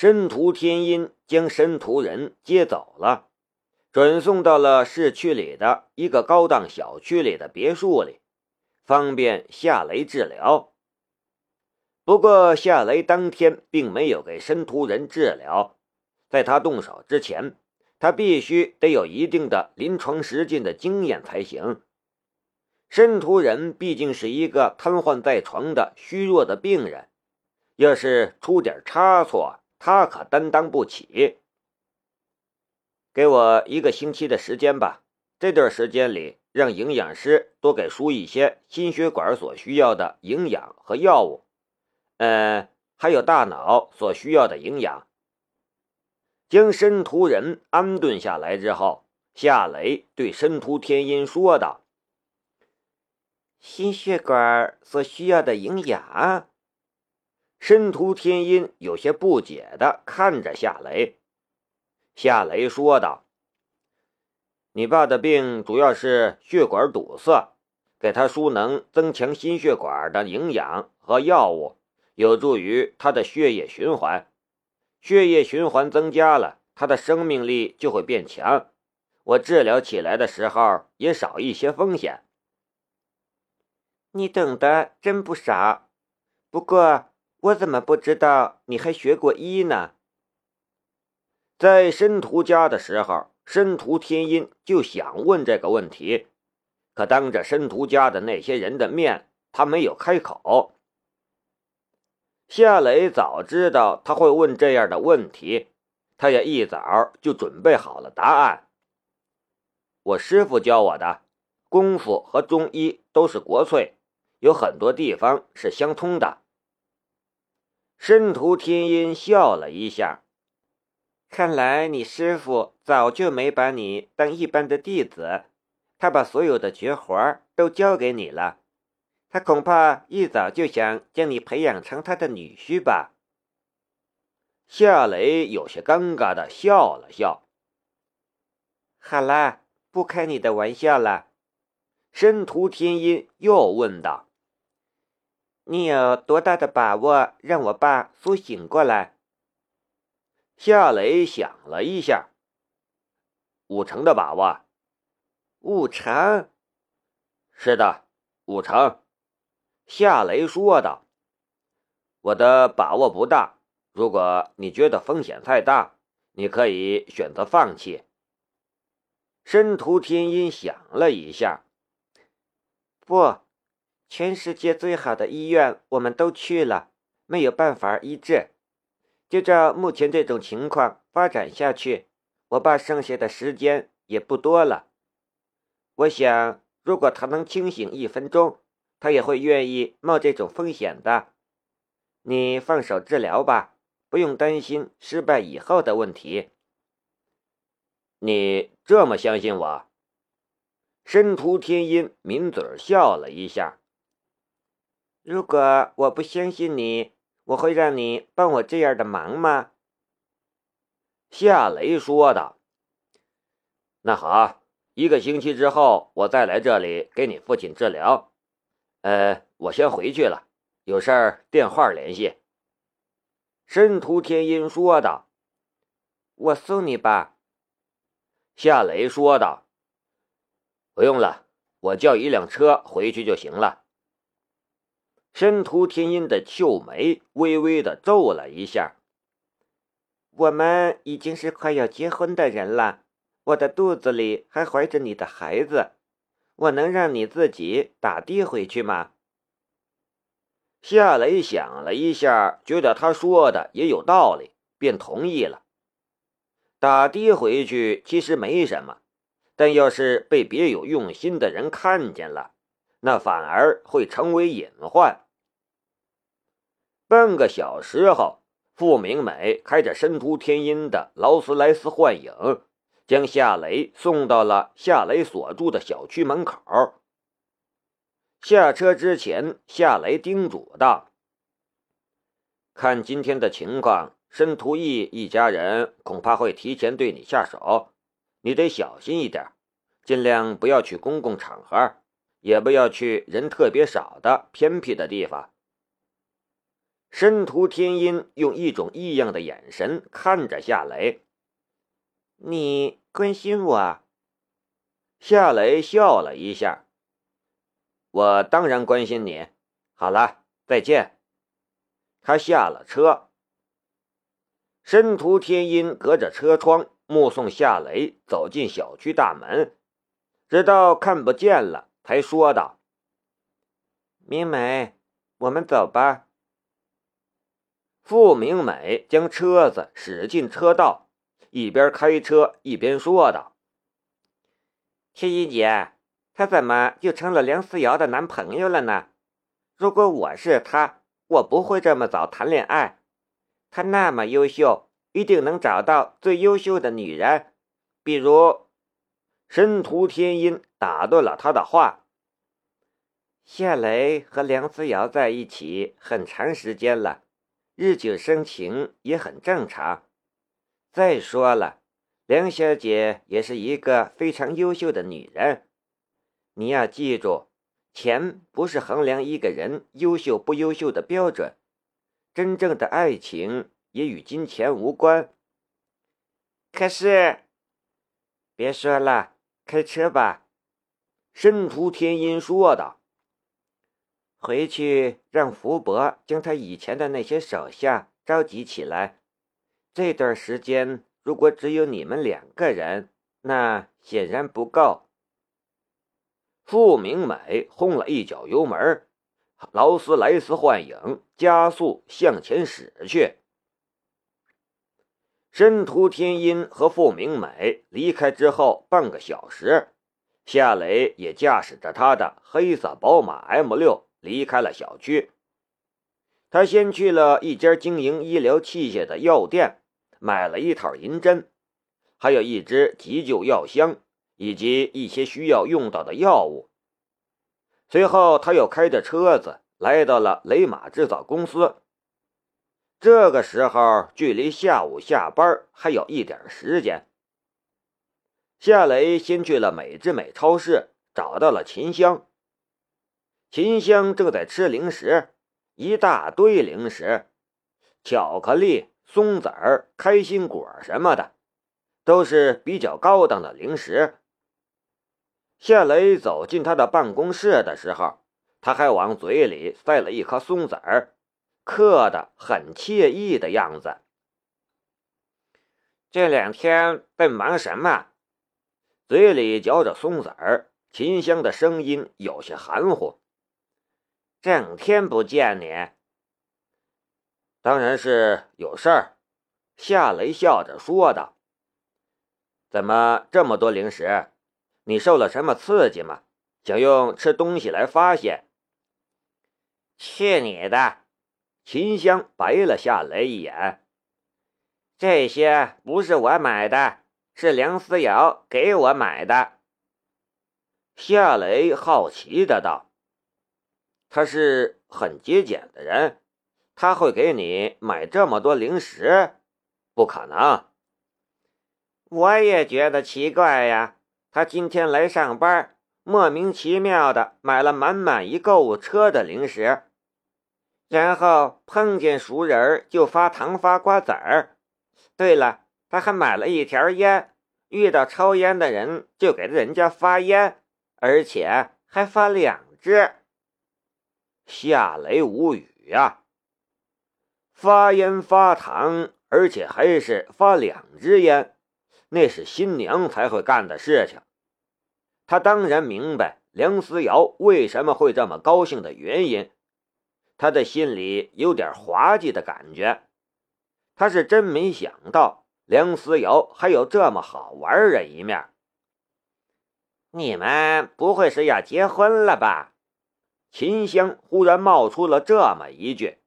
申屠天音将申屠人接走了，转送到了市区里的一个高档小区里的别墅里，方便夏雷治疗。不过夏雷当天并没有给申屠人治疗，在他动手之前，他必须得有一定的临床实践的经验才行。申屠人毕竟是一个瘫痪在床的虚弱的病人，要是出点差错，他可担当不起。给我一个星期的时间吧，这段时间里，让营养师多给输一些心血管所需要的营养和药物，呃，还有大脑所需要的营养。将申屠人安顿下来之后，夏雷对申屠天音说道。心血管所需要的营养，申屠天音有些不解的看着夏雷。夏雷说道：“你爸的病主要是血管堵塞，给他输能增强心血管的营养和药物，有助于他的血液循环。血液循环增加了，他的生命力就会变强，我治疗起来的时候也少一些风险。”你懂得真不少，不过我怎么不知道你还学过医呢？在申屠家的时候，申屠天音就想问这个问题，可当着申屠家的那些人的面，他没有开口。夏雷早知道他会问这样的问题，他也一早就准备好了答案。我师傅教我的功夫和中医都是国粹。有很多地方是相通的。申屠天音笑了一下，看来你师傅早就没把你当一般的弟子，他把所有的绝活都交给你了。他恐怕一早就想将你培养成他的女婿吧？夏雷有些尴尬的笑了笑。好了，不开你的玩笑了。申屠天音又问道。你有多大的把握让我爸苏醒过来？夏雷想了一下，五成的把握。五成？是的，五成。夏雷说道：“我的把握不大，如果你觉得风险太大，你可以选择放弃。”申屠天音想了一下，不。全世界最好的医院我们都去了，没有办法医治。就照目前这种情况发展下去，我爸剩下的时间也不多了。我想，如果他能清醒一分钟，他也会愿意冒这种风险的。你放手治疗吧，不用担心失败以后的问题。你这么相信我？申屠天音抿嘴笑了一下。如果我不相信你，我会让你帮我这样的忙吗？夏雷说道。那好，一个星期之后我再来这里给你父亲治疗。呃，我先回去了，有事儿电话联系。申屠天音说道。我送你吧。夏雷说道。不用了，我叫一辆车回去就行了。申屠天音的秀眉微微的皱了一下。我们已经是快要结婚的人了，我的肚子里还怀着你的孩子，我能让你自己打的回去吗？夏雷想了一下，觉得他说的也有道理，便同意了。打的回去其实没什么，但要是被别有用心的人看见了，那反而会成为隐患。半个小时后，傅明美开着申屠天音的劳斯莱斯幻影，将夏雷送到了夏雷所住的小区门口。下车之前，夏雷叮嘱道：“看今天的情况，申屠义一家人恐怕会提前对你下手，你得小心一点，尽量不要去公共场合，也不要去人特别少的偏僻的地方。”申屠天音用一种异样的眼神看着夏雷。你关心我？夏雷笑了一下。我当然关心你。好了，再见。他下了车。申屠天音隔着车窗目送夏雷走进小区大门，直到看不见了，才说道：“明美，我们走吧。”傅明美将车子驶进车道。一边开车一边说道：“天一姐，他怎么就成了梁思瑶的男朋友了呢？如果我是他，我不会这么早谈恋爱。他那么优秀，一定能找到最优秀的女人。比如，申屠天音打断了他的话。夏雷和梁思瑶在一起很长时间了，日久生情也很正常。”再说了，梁小姐也是一个非常优秀的女人。你要记住，钱不是衡量一个人优秀不优秀的标准，真正的爱情也与金钱无关。可是，别说了，开车吧。”申屠天音说道。“回去让福伯将他以前的那些手下召集起来。”这段时间，如果只有你们两个人，那显然不够。傅明美轰了一脚油门，劳斯莱斯幻影加速向前驶去。申屠天音和傅明美离开之后半个小时，夏雷也驾驶着他的黑色宝马 M 六离开了小区。他先去了一家经营医疗器械的药店。买了一套银针，还有一只急救药箱，以及一些需要用到的药物。随后，他又开着车子来到了雷马制造公司。这个时候，距离下午下班还有一点时间。夏雷先去了美之美超市，找到了秦香。秦香正在吃零食，一大堆零食，巧克力。松子儿、开心果什么的，都是比较高档的零食。夏雷走进他的办公室的时候，他还往嘴里塞了一颗松子儿，嗑得很惬意的样子。这两天在忙什么？嘴里嚼着松子儿，秦香的声音有些含糊。整天不见你。当然是有事儿，夏雷笑着说道。怎么这么多零食？你受了什么刺激吗？想用吃东西来发泄？去你的！秦香白了夏雷一眼。这些不是我买的，是梁思瑶给我买的。夏雷好奇的道：“他是很节俭的人。”他会给你买这么多零食？不可能！我也觉得奇怪呀。他今天来上班，莫名其妙的买了满满一购物车的零食，然后碰见熟人就发糖发瓜子儿。对了，他还买了一条烟，遇到抽烟的人就给人家发烟，而且还发两支。夏雷无语呀。发烟发糖，而且还是发两支烟，那是新娘才会干的事情。他当然明白梁思瑶为什么会这么高兴的原因，他的心里有点滑稽的感觉。他是真没想到梁思瑶还有这么好玩的一面。你们不会是要结婚了吧？秦香忽然冒出了这么一句。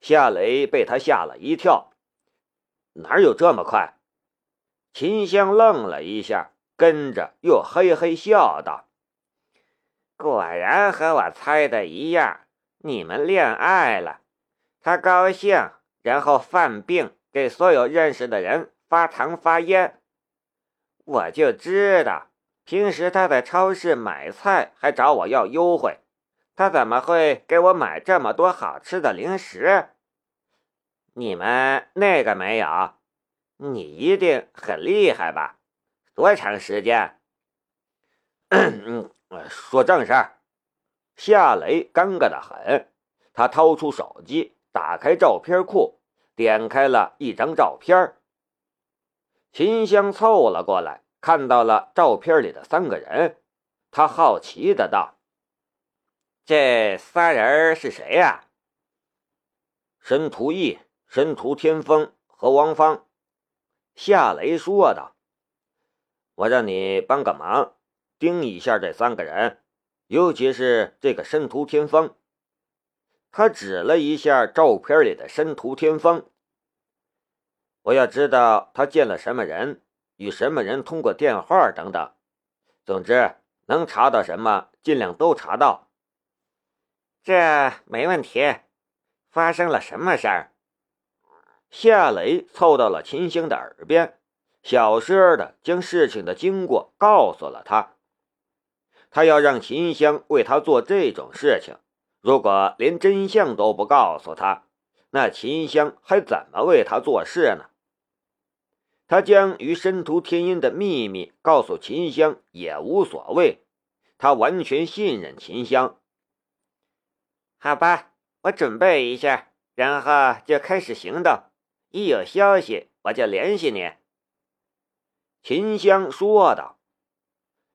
夏雷被他吓了一跳，哪有这么快？秦香愣了一下，跟着又嘿嘿笑道：“果然和我猜的一样，你们恋爱了。他高兴，然后犯病，给所有认识的人发糖发烟。我就知道，平时他在超市买菜还找我要优惠，他怎么会给我买这么多好吃的零食？你们那个没有？你一定很厉害吧？多长时间？说正事儿。夏雷尴尬的很，他掏出手机，打开照片库，点开了一张照片。秦香凑了过来，看到了照片里的三个人，他好奇的道。这仨人是谁呀？申屠义、申屠天风和王芳。夏雷说道：“我让你帮个忙，盯一下这三个人，尤其是这个申屠天风。”他指了一下照片里的申屠天风。我要知道他见了什么人，与什么人通过电话等等。总之，能查到什么，尽量都查到。这没问题。发生了什么事儿？夏雷凑到了秦香的耳边，小声的将事情的经过告诉了他。他要让秦香为他做这种事情，如果连真相都不告诉他，那秦香还怎么为他做事呢？他将与申屠天音的秘密告诉秦香也无所谓，他完全信任秦香。好吧，我准备一下，然后就开始行动。一有消息，我就联系你。”秦香说道。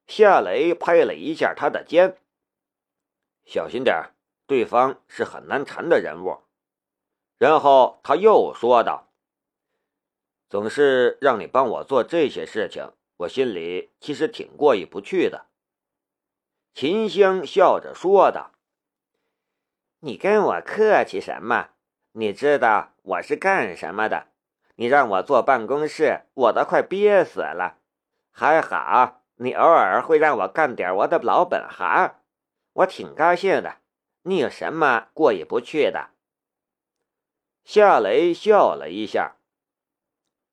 夏雷拍了一下他的肩：“小心点对方是很难缠的人物。”然后他又说道：“总是让你帮我做这些事情，我心里其实挺过意不去的。”秦香笑着说道。你跟我客气什么？你知道我是干什么的？你让我坐办公室，我都快憋死了。还好你偶尔会让我干点我的老本行，我挺高兴的。你有什么过意不去的？夏雷笑了一下。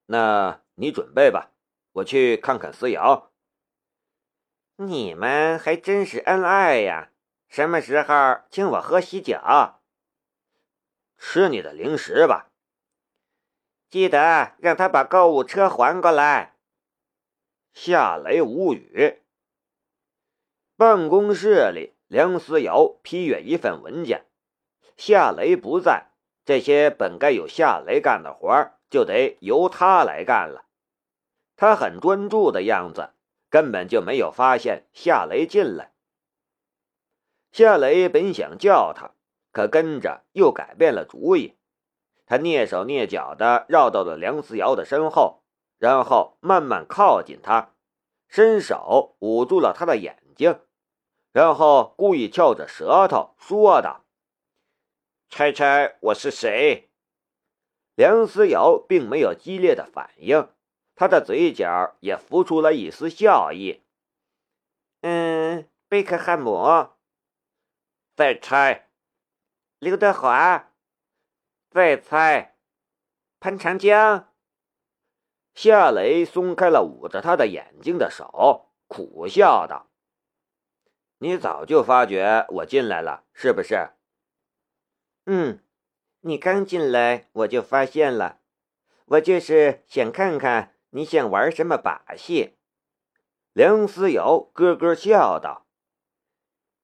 那你准备吧，我去看看思瑶。你们还真是恩爱呀。什么时候请我喝喜酒？吃你的零食吧。记得让他把购物车还过来。夏雷无语。办公室里，梁思瑶批阅一份文件。夏雷不在，这些本该有夏雷干的活就得由他来干了。他很专注的样子，根本就没有发现夏雷进来。夏雷本想叫他，可跟着又改变了主意。他蹑手蹑脚的绕到了梁思瑶的身后，然后慢慢靠近他，伸手捂住了他的眼睛，然后故意翘着舌头说道：“猜猜我是谁？”梁思瑶并没有激烈的反应，他的嘴角也浮出了一丝笑意。“嗯，贝克汉姆。”再猜，刘德华。再猜，潘长江。夏雷松开了捂着他的眼睛的手，苦笑道：“你早就发觉我进来了，是不是？”“嗯，你刚进来我就发现了，我就是想看看你想玩什么把戏。”梁思瑶咯咯笑道。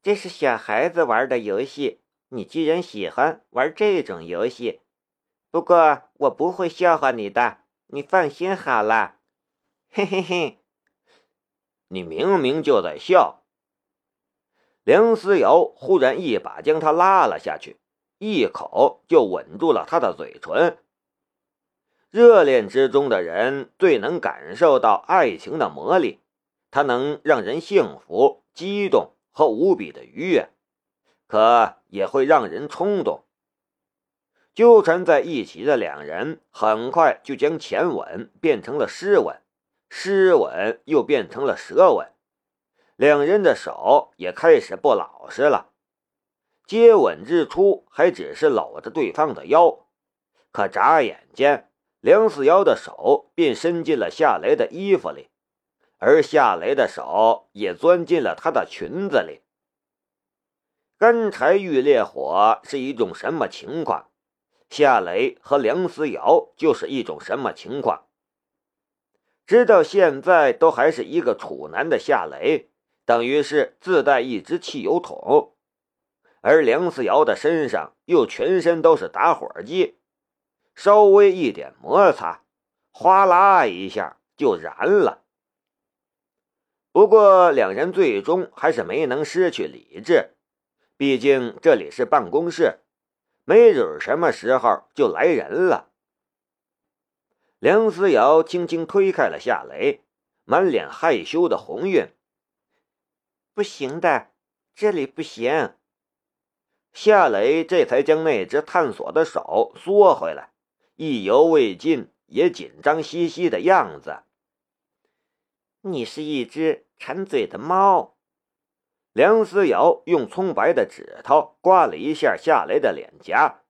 这是小孩子玩的游戏，你居然喜欢玩这种游戏？不过我不会笑话你的，你放心好了。嘿嘿嘿，你明明就在笑。梁思瑶忽然一把将他拉了下去，一口就吻住了他的嘴唇。热恋之中的人最能感受到爱情的魔力，它能让人幸福、激动。和无比的愉悦，可也会让人冲动。纠缠在一起的两人，很快就将前吻变成了湿吻，湿吻又变成了舌吻，两人的手也开始不老实了。接吻之初还只是搂着对方的腰，可眨眼间，梁思瑶的手便伸进了夏雷的衣服里。而夏雷的手也钻进了她的裙子里。干柴遇烈火是一种什么情况？夏雷和梁思瑶就是一种什么情况？直到现在都还是一个处男的夏雷，等于是自带一只汽油桶，而梁思瑶的身上又全身都是打火机，稍微一点摩擦，哗啦一下就燃了。不过两人最终还是没能失去理智，毕竟这里是办公室。没准什么时候就来人了。梁思瑶轻轻推开了夏雷，满脸害羞的红晕。不行的，这里不行。夏雷这才将那只探索的手缩回来，意犹未尽，也紧张兮兮的样子。你是一只馋嘴的猫。梁思瑶用葱白的指头刮了一下夏雷的脸颊，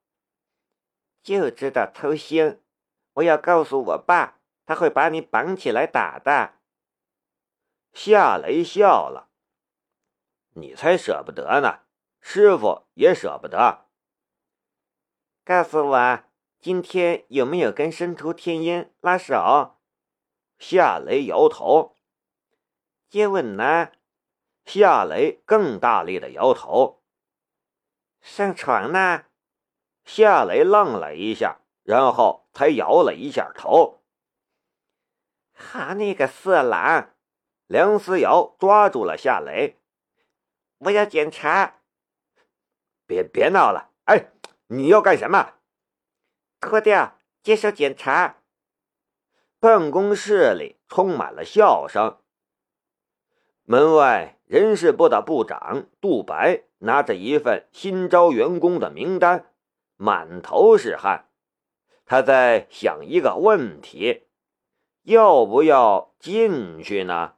就知道偷腥！我要告诉我爸，他会把你绑起来打的。夏雷笑了：“你才舍不得呢，师傅也舍不得。”告诉我，今天有没有跟申屠天音拉手？夏雷摇头。接吻呢？夏雷更大力的摇头。上床呢？夏雷愣了一下，然后才摇了一下头。哈，你个色狼！梁思瑶抓住了夏雷。我要检查。别别闹了！哎，你要干什么？脱掉，接受检查。办公室里充满了笑声。门外。人事部的部长杜白拿着一份新招员工的名单，满头是汗。他在想一个问题：要不要进去呢？